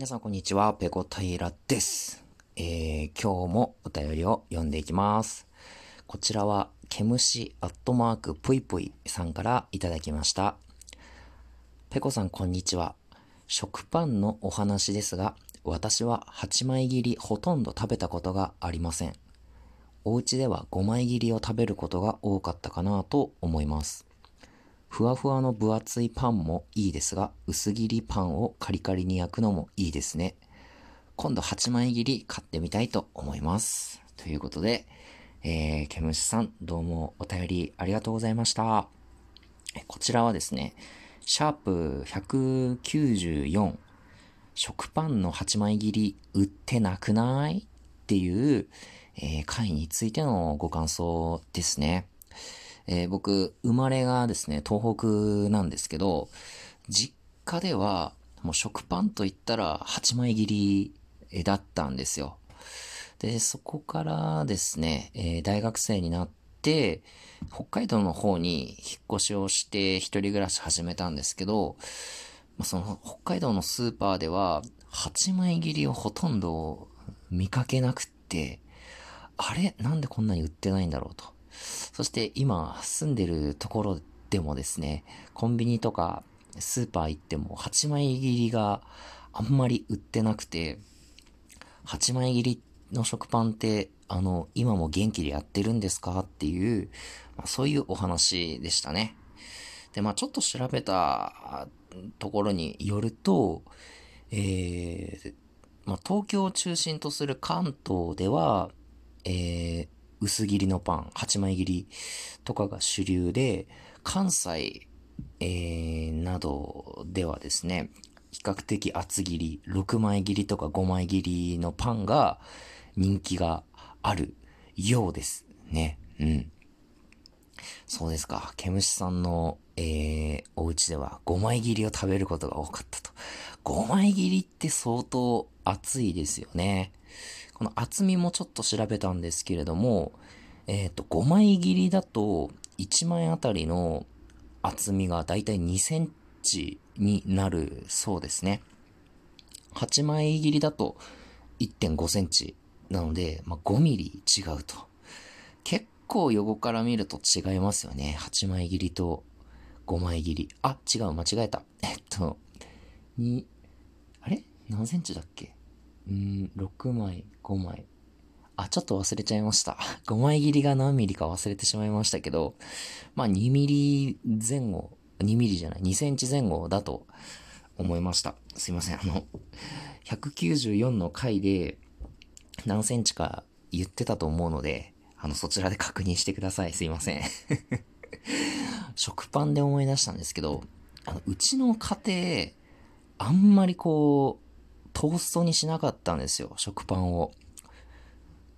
皆さんこんにちは、ペコ平です。えー、今日もお便りを読んでいきます。こちらは、ケムシアットマークぷいぷいさんからいただきました。ペコさんこんにちは。食パンのお話ですが、私は8枚切りほとんど食べたことがありません。お家では5枚切りを食べることが多かったかなと思います。ふわふわの分厚いパンもいいですが、薄切りパンをカリカリに焼くのもいいですね。今度8枚切り買ってみたいと思います。ということで、えー、ケムシさん、どうもお便りありがとうございました。こちらはですね、シャープ194、食パンの8枚切り売ってなくないっていう、えー、回についてのご感想ですね。えー、僕、生まれがですね、東北なんですけど、実家では、もう食パンと言ったら8枚切りだったんですよ。で、そこからですね、えー、大学生になって、北海道の方に引っ越しをして一人暮らし始めたんですけど、まあ、その北海道のスーパーでは8枚切りをほとんど見かけなくって、あれ？なんでこんなに売ってないんだろうと。そして今住んでるところでもですね、コンビニとかスーパー行っても8枚切りがあんまり売ってなくて、8枚切りの食パンって、あの、今も元気でやってるんですか？っていう、まあ、そういうお話でしたね。で、まあちょっと調べたところによると、えー、まあ東京を中心とする関東では、えー、薄切りのパン、8枚切りとかが主流で、関西、えー、などではですね、比較的厚切り、6枚切りとか5枚切りのパンが人気があるようですね。うん。そうですか。毛虫さんの、えー、お家では5枚切りを食べることが多かったと。5枚切りって相当熱いですよね。この厚みもちょっと調べたんですけれども、えっ、ー、と、5枚切りだと、1枚あたりの厚みがだいたい2センチになるそうですね。8枚切りだと1.5センチなので、まあ、5ミリ違うと。結構横から見ると違いますよね。8枚切りと5枚切り。あ、違う、間違えた。えっと、2、あれ？何センチだっけ？うん、6枚、5枚。あ、ちょっと忘れちゃいました。5枚切りが何ミリか忘れてしまいましたけど、まあ2ミリ前後、2ミリじゃない、2センチ前後だと思いました。すいません。あの、194の回で何センチか言ってたと思うので、あの、そちらで確認してください。すいません。食パンで思い出したんですけど、あの、うちの家庭、あんまりこう、トーストにしなかったんですよ、食パンを。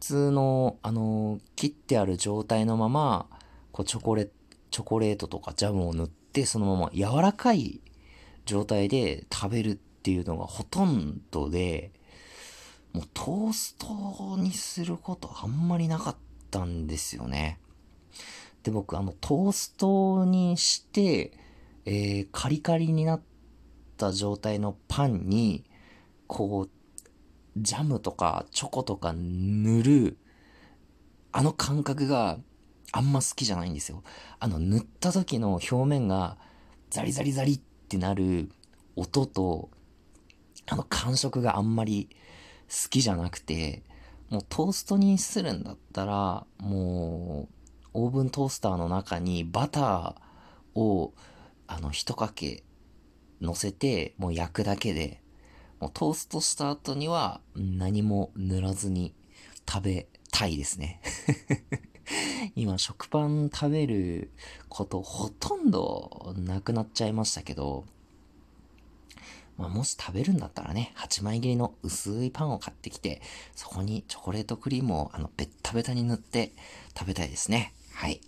普通の、あの、切ってある状態のまま、こう、チョコレ、チョコレートとかジャムを塗って、そのまま柔らかい状態で食べるっていうのがほとんどで、もうトーストにすることあんまりなかったんですよね。で、僕、あの、トーストにして、えー、カリカリになった状態のパンに、こう、ジャムとかチョコとか塗る、あの感覚があんま好きじゃないんですよ。あの塗った時の表面がザリザリザリってなる音と、あの感触があんまり好きじゃなくて、もうトーストにするんだったら、もう、オーブントースターの中にバターを、あの、一かけ乗せて、もう焼くだけで、もうトーストした後には何も塗らずに食べたいですね。今食パン食べることほとんどなくなっちゃいましたけど、まあ、もし食べるんだったらね、8枚切りの薄いパンを買ってきて、そこにチョコレートクリームをあの、ベッタベタに塗って食べたいですね。はい。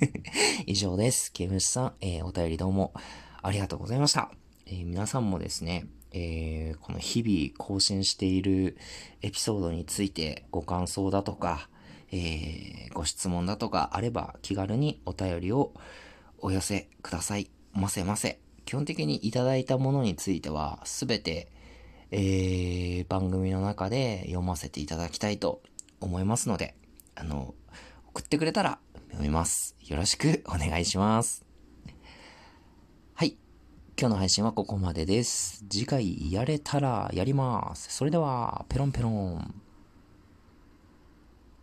以上です。ケムシさん、えー、お便りどうもありがとうございました。えー、皆さんもですね、えー、この日々更新しているエピソードについてご感想だとか、えー、ご質問だとかあれば気軽にお便りをお寄せください。ませませ。基本的にいただいたものについてはすべて、えー、番組の中で読ませていただきたいと思いますので、あの、送ってくれたら読みます。よろしくお願いします。今日の配信はここまでです。次回やれたらやります。それでは、ペロンペロン。